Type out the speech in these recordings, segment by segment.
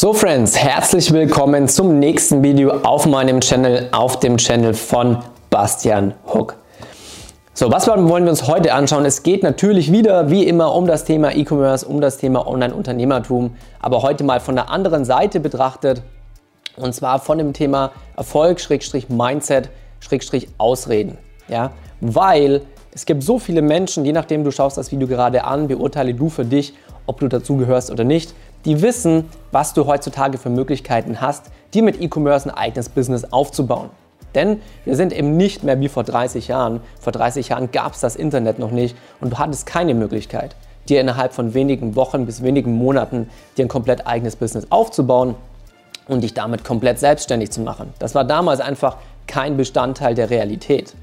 So Friends, herzlich willkommen zum nächsten Video auf meinem Channel, auf dem Channel von Bastian Hook. So, was wollen wir uns heute anschauen? Es geht natürlich wieder, wie immer, um das Thema E-Commerce, um das Thema Online-Unternehmertum, aber heute mal von der anderen Seite betrachtet und zwar von dem Thema Erfolg, Schrägstrich Mindset, Schrägstrich Ausreden. Ja, weil es gibt so viele Menschen, je nachdem du schaust das Video gerade an, beurteile du für dich, ob du dazugehörst oder nicht die wissen, was du heutzutage für Möglichkeiten hast, dir mit E-Commerce ein eigenes Business aufzubauen. Denn wir sind eben nicht mehr wie vor 30 Jahren. Vor 30 Jahren gab es das Internet noch nicht und du hattest keine Möglichkeit, dir innerhalb von wenigen Wochen bis wenigen Monaten dir ein komplett eigenes Business aufzubauen und dich damit komplett selbstständig zu machen. Das war damals einfach kein Bestandteil der Realität.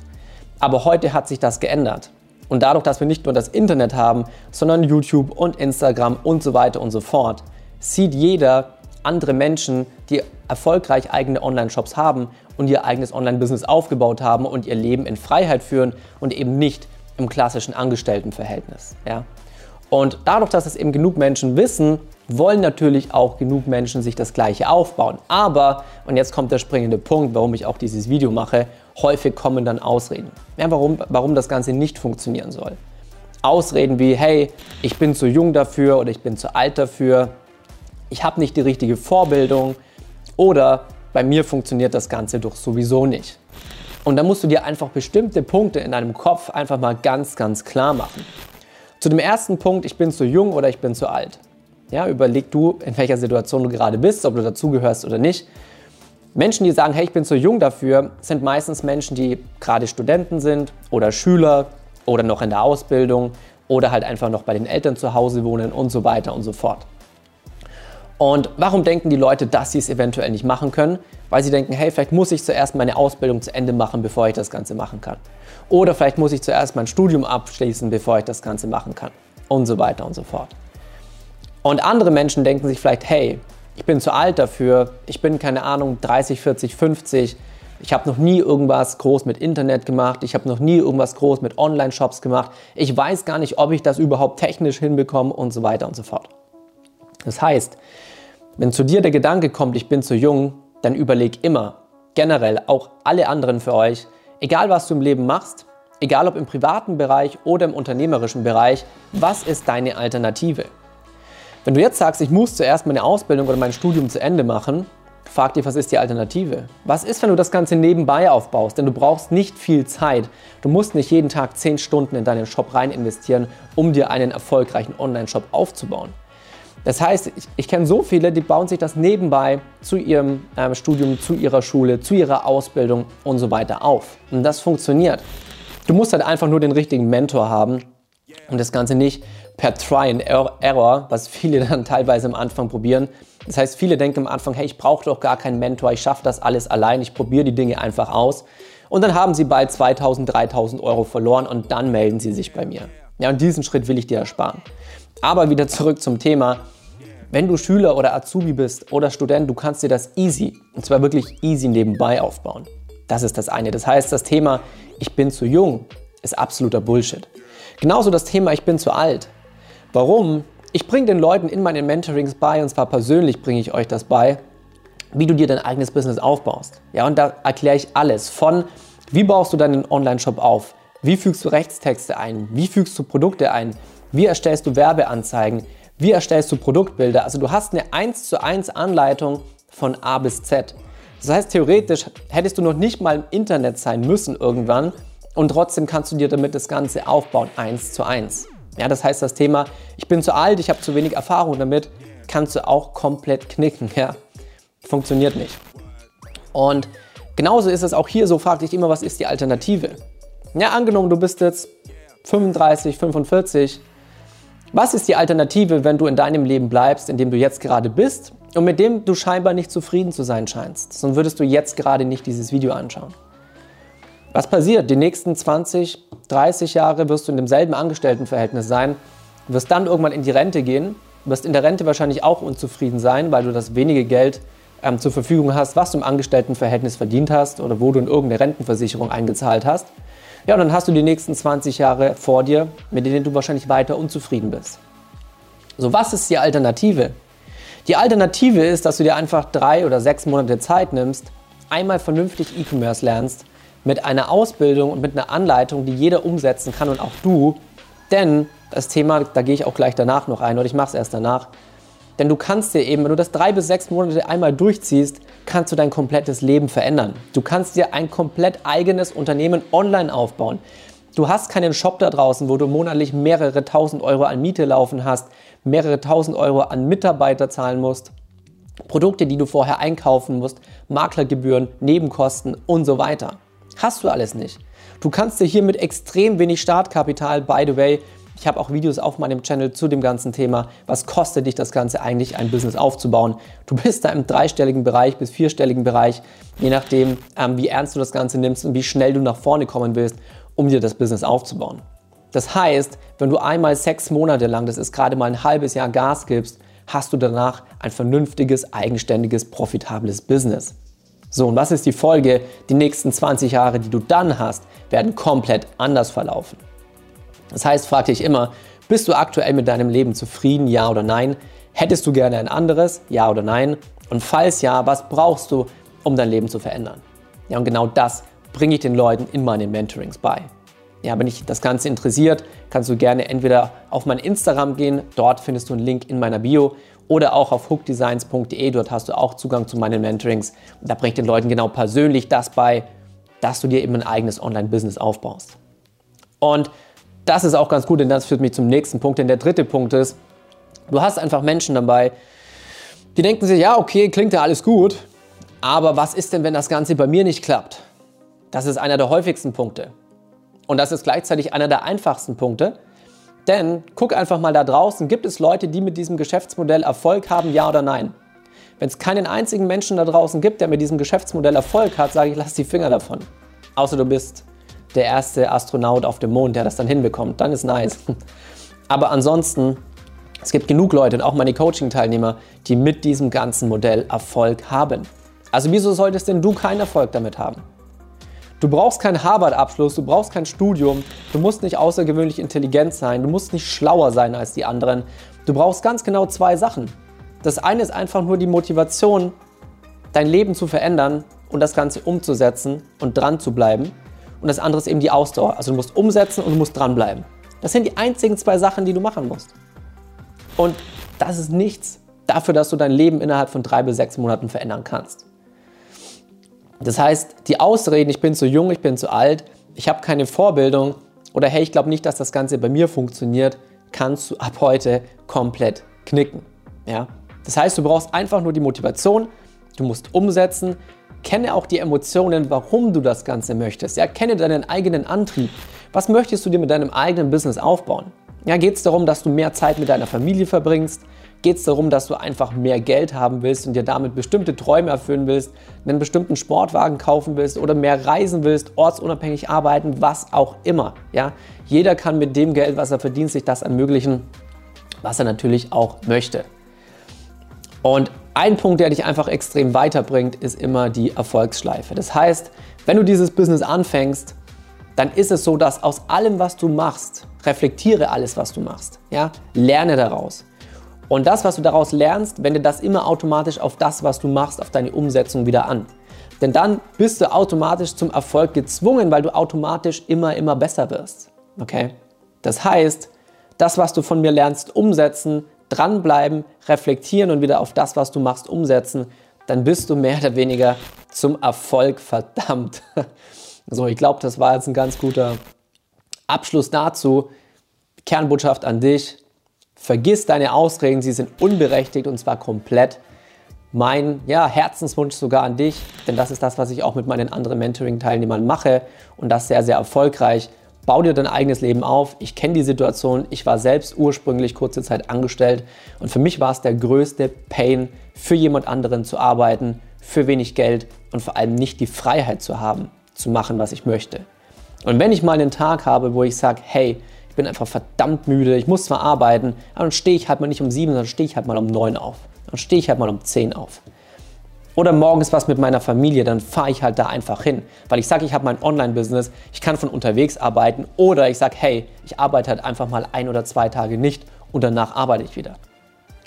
Aber heute hat sich das geändert. Und dadurch, dass wir nicht nur das Internet haben, sondern YouTube und Instagram und so weiter und so fort, sieht jeder andere Menschen, die erfolgreich eigene Online-Shops haben und ihr eigenes Online-Business aufgebaut haben und ihr Leben in Freiheit führen und eben nicht im klassischen Angestelltenverhältnis. Ja? Und dadurch, dass es eben genug Menschen wissen, wollen natürlich auch genug Menschen sich das Gleiche aufbauen. Aber, und jetzt kommt der springende Punkt, warum ich auch dieses Video mache, häufig kommen dann Ausreden. Ja, warum, warum das Ganze nicht funktionieren soll. Ausreden wie, hey, ich bin zu jung dafür oder ich bin zu alt dafür, ich habe nicht die richtige Vorbildung oder bei mir funktioniert das Ganze doch sowieso nicht. Und da musst du dir einfach bestimmte Punkte in deinem Kopf einfach mal ganz, ganz klar machen. Zu dem ersten Punkt, ich bin zu jung oder ich bin zu alt. Ja, überleg du, in welcher Situation du gerade bist, ob du dazugehörst oder nicht. Menschen, die sagen, hey, ich bin zu jung dafür, sind meistens Menschen, die gerade Studenten sind oder Schüler oder noch in der Ausbildung oder halt einfach noch bei den Eltern zu Hause wohnen und so weiter und so fort. Und warum denken die Leute, dass sie es eventuell nicht machen können? Weil sie denken, hey, vielleicht muss ich zuerst meine Ausbildung zu Ende machen, bevor ich das Ganze machen kann. Oder vielleicht muss ich zuerst mein Studium abschließen, bevor ich das Ganze machen kann. Und so weiter und so fort. Und andere Menschen denken sich vielleicht, hey, ich bin zu alt dafür, ich bin keine Ahnung 30, 40, 50, ich habe noch nie irgendwas groß mit Internet gemacht, ich habe noch nie irgendwas groß mit Online-Shops gemacht, ich weiß gar nicht, ob ich das überhaupt technisch hinbekomme und so weiter und so fort. Das heißt, wenn zu dir der Gedanke kommt, ich bin zu jung, dann überleg immer, generell auch alle anderen für euch, egal was du im Leben machst, egal ob im privaten Bereich oder im unternehmerischen Bereich, was ist deine Alternative? Wenn du jetzt sagst, ich muss zuerst meine Ausbildung oder mein Studium zu Ende machen, frag dich, was ist die Alternative? Was ist, wenn du das Ganze nebenbei aufbaust? Denn du brauchst nicht viel Zeit. Du musst nicht jeden Tag 10 Stunden in deinen Shop rein investieren, um dir einen erfolgreichen Online-Shop aufzubauen. Das heißt, ich, ich kenne so viele, die bauen sich das nebenbei zu ihrem ähm, Studium, zu ihrer Schule, zu ihrer Ausbildung und so weiter auf. Und das funktioniert. Du musst halt einfach nur den richtigen Mentor haben und das Ganze nicht per Try and Error, was viele dann teilweise am Anfang probieren. Das heißt, viele denken am Anfang, hey, ich brauche doch gar keinen Mentor, ich schaffe das alles allein, ich probiere die Dinge einfach aus. Und dann haben sie bald 2000, 3000 Euro verloren und dann melden sie sich bei mir. Ja, und diesen Schritt will ich dir ersparen. Aber wieder zurück zum Thema. Wenn du Schüler oder Azubi bist oder Student, du kannst dir das easy, und zwar wirklich easy nebenbei aufbauen. Das ist das eine. Das heißt, das Thema, ich bin zu jung, ist absoluter Bullshit. Genauso das Thema, ich bin zu alt. Warum? Ich bringe den Leuten in meinen Mentorings bei, und zwar persönlich bringe ich euch das bei, wie du dir dein eigenes Business aufbaust. Ja, und da erkläre ich alles von, wie baust du deinen Online-Shop auf? Wie fügst du Rechtstexte ein? Wie fügst du Produkte ein? Wie erstellst du Werbeanzeigen? Wie erstellst du Produktbilder? Also du hast eine 1 zu 1 Anleitung von A bis Z. Das heißt, theoretisch hättest du noch nicht mal im Internet sein müssen irgendwann und trotzdem kannst du dir damit das Ganze aufbauen, 1 zu 1. Ja, das heißt, das Thema, ich bin zu alt, ich habe zu wenig Erfahrung damit, kannst du auch komplett knicken. Ja, funktioniert nicht. Und genauso ist es auch hier so, frag dich immer, was ist die Alternative? Ja, angenommen, du bist jetzt 35, 45, was ist die Alternative, wenn du in deinem Leben bleibst, in dem du jetzt gerade bist und mit dem du scheinbar nicht zufrieden zu sein scheinst? Sonst würdest du jetzt gerade nicht dieses Video anschauen. Was passiert? Die nächsten 20, 30 Jahre wirst du in demselben Angestelltenverhältnis sein, wirst dann irgendwann in die Rente gehen, wirst in der Rente wahrscheinlich auch unzufrieden sein, weil du das wenige Geld ähm, zur Verfügung hast, was du im Angestelltenverhältnis verdient hast oder wo du in irgendeine Rentenversicherung eingezahlt hast. Ja, und dann hast du die nächsten 20 Jahre vor dir, mit denen du wahrscheinlich weiter unzufrieden bist. So, was ist die Alternative? Die Alternative ist, dass du dir einfach drei oder sechs Monate Zeit nimmst, einmal vernünftig E-Commerce lernst, mit einer Ausbildung und mit einer Anleitung, die jeder umsetzen kann und auch du. Denn das Thema, da gehe ich auch gleich danach noch ein oder ich mache es erst danach. Denn du kannst dir eben, wenn du das drei bis sechs Monate einmal durchziehst, kannst du dein komplettes Leben verändern. Du kannst dir ein komplett eigenes Unternehmen online aufbauen. Du hast keinen Shop da draußen, wo du monatlich mehrere tausend Euro an Miete laufen hast, mehrere tausend Euro an Mitarbeiter zahlen musst, Produkte, die du vorher einkaufen musst, Maklergebühren, Nebenkosten und so weiter. Hast du alles nicht. Du kannst dir hier mit extrem wenig Startkapital, by the way, ich habe auch Videos auf meinem Channel zu dem ganzen Thema. Was kostet dich das Ganze eigentlich, ein Business aufzubauen? Du bist da im dreistelligen Bereich bis vierstelligen Bereich, je nachdem, ähm, wie ernst du das Ganze nimmst und wie schnell du nach vorne kommen willst, um dir das Business aufzubauen. Das heißt, wenn du einmal sechs Monate lang, das ist gerade mal ein halbes Jahr Gas gibst, hast du danach ein vernünftiges, eigenständiges, profitables Business. So, und was ist die Folge? Die nächsten 20 Jahre, die du dann hast, werden komplett anders verlaufen. Das heißt, frag dich immer, bist du aktuell mit deinem Leben zufrieden, ja oder nein? Hättest du gerne ein anderes, ja oder nein? Und falls ja, was brauchst du, um dein Leben zu verändern? Ja, und genau das bringe ich den Leuten in meinen Mentorings bei. Ja, wenn dich das Ganze interessiert, kannst du gerne entweder auf mein Instagram gehen, dort findest du einen Link in meiner Bio, oder auch auf hookdesigns.de, dort hast du auch Zugang zu meinen Mentorings. da bringe ich den Leuten genau persönlich das bei, dass du dir eben ein eigenes Online-Business aufbaust. Und das ist auch ganz gut, denn das führt mich zum nächsten Punkt. Denn der dritte Punkt ist, du hast einfach Menschen dabei, die denken sich, ja, okay, klingt ja alles gut, aber was ist denn, wenn das Ganze bei mir nicht klappt? Das ist einer der häufigsten Punkte. Und das ist gleichzeitig einer der einfachsten Punkte. Denn guck einfach mal da draußen, gibt es Leute, die mit diesem Geschäftsmodell Erfolg haben, ja oder nein? Wenn es keinen einzigen Menschen da draußen gibt, der mit diesem Geschäftsmodell Erfolg hat, sage ich, lass die Finger davon. Außer du bist der erste Astronaut auf dem Mond, der das dann hinbekommt. Dann ist nice. Aber ansonsten, es gibt genug Leute und auch meine Coaching-Teilnehmer, die mit diesem ganzen Modell Erfolg haben. Also wieso solltest denn du keinen Erfolg damit haben? Du brauchst keinen Harvard-Abschluss, du brauchst kein Studium, du musst nicht außergewöhnlich intelligent sein, du musst nicht schlauer sein als die anderen. Du brauchst ganz genau zwei Sachen. Das eine ist einfach nur die Motivation, dein Leben zu verändern und das Ganze umzusetzen und dran zu bleiben und das andere ist eben die Ausdauer. Also du musst umsetzen und du musst dranbleiben. Das sind die einzigen zwei Sachen, die du machen musst. Und das ist nichts dafür, dass du dein Leben innerhalb von drei bis sechs Monaten verändern kannst. Das heißt, die Ausreden, ich bin zu jung, ich bin zu alt, ich habe keine Vorbildung oder hey, ich glaube nicht, dass das Ganze bei mir funktioniert, kannst du ab heute komplett knicken. Ja? Das heißt, du brauchst einfach nur die Motivation, du musst umsetzen, Kenne auch die Emotionen, warum du das Ganze möchtest. Ja, kenne deinen eigenen Antrieb. Was möchtest du dir mit deinem eigenen Business aufbauen? Ja, geht es darum, dass du mehr Zeit mit deiner Familie verbringst? Geht es darum, dass du einfach mehr Geld haben willst und dir damit bestimmte Träume erfüllen willst, einen bestimmten Sportwagen kaufen willst oder mehr reisen willst, ortsunabhängig arbeiten, was auch immer. Ja? Jeder kann mit dem Geld, was er verdient, sich das ermöglichen, was er natürlich auch möchte. Und ein Punkt, der dich einfach extrem weiterbringt, ist immer die Erfolgsschleife. Das heißt, wenn du dieses Business anfängst, dann ist es so, dass aus allem, was du machst, reflektiere alles, was du machst. Ja? Lerne daraus. Und das, was du daraus lernst, wende das immer automatisch auf das, was du machst, auf deine Umsetzung wieder an. Denn dann bist du automatisch zum Erfolg gezwungen, weil du automatisch immer, immer besser wirst. Okay? Das heißt, das, was du von mir lernst, umsetzen, dranbleiben, reflektieren und wieder auf das, was du machst, umsetzen, dann bist du mehr oder weniger zum Erfolg verdammt. So, ich glaube, das war jetzt ein ganz guter Abschluss dazu. Kernbotschaft an dich. Vergiss deine Ausreden, sie sind unberechtigt und zwar komplett. Mein ja, Herzenswunsch sogar an dich, denn das ist das, was ich auch mit meinen anderen Mentoring-Teilnehmern mache und das sehr, sehr erfolgreich. Bau dir dein eigenes Leben auf. Ich kenne die Situation. Ich war selbst ursprünglich kurze Zeit angestellt und für mich war es der größte Pain, für jemand anderen zu arbeiten, für wenig Geld und vor allem nicht die Freiheit zu haben, zu machen, was ich möchte. Und wenn ich mal einen Tag habe, wo ich sage, hey, ich bin einfach verdammt müde, ich muss zwar arbeiten, aber dann stehe ich halt mal nicht um sieben, sondern stehe ich halt mal um neun auf. Dann stehe ich halt mal um zehn auf. Oder morgens was mit meiner Familie, dann fahre ich halt da einfach hin. Weil ich sage, ich habe mein Online-Business, ich kann von unterwegs arbeiten. Oder ich sage, hey, ich arbeite halt einfach mal ein oder zwei Tage nicht und danach arbeite ich wieder.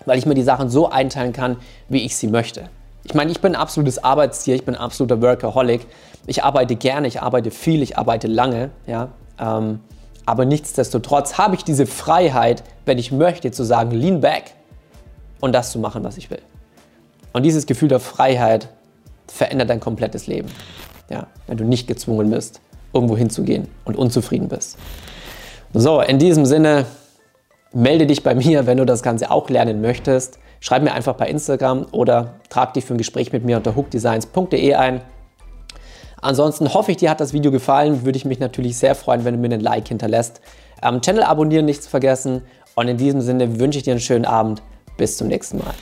weil ich mir die Sachen so einteilen kann, wie ich sie möchte. Ich meine, ich bin ein absolutes Arbeitstier, ich bin ein absoluter Workaholic. Ich arbeite gerne, ich arbeite viel, ich arbeite lange, ja. Ähm, aber nichtsdestotrotz habe ich diese Freiheit, wenn ich möchte, zu sagen, lean back und das zu machen, was ich will. Und dieses Gefühl der Freiheit verändert dein komplettes Leben. Ja, wenn du nicht gezwungen bist, irgendwo hinzugehen und unzufrieden bist. So, in diesem Sinne, melde dich bei mir, wenn du das Ganze auch lernen möchtest. Schreib mir einfach bei Instagram oder trag dich für ein Gespräch mit mir unter hookdesigns.de ein. Ansonsten hoffe ich, dir hat das Video gefallen. Würde ich mich natürlich sehr freuen, wenn du mir einen Like hinterlässt. Ähm, Channel abonnieren nicht zu vergessen. Und in diesem Sinne wünsche ich dir einen schönen Abend. Bis zum nächsten Mal.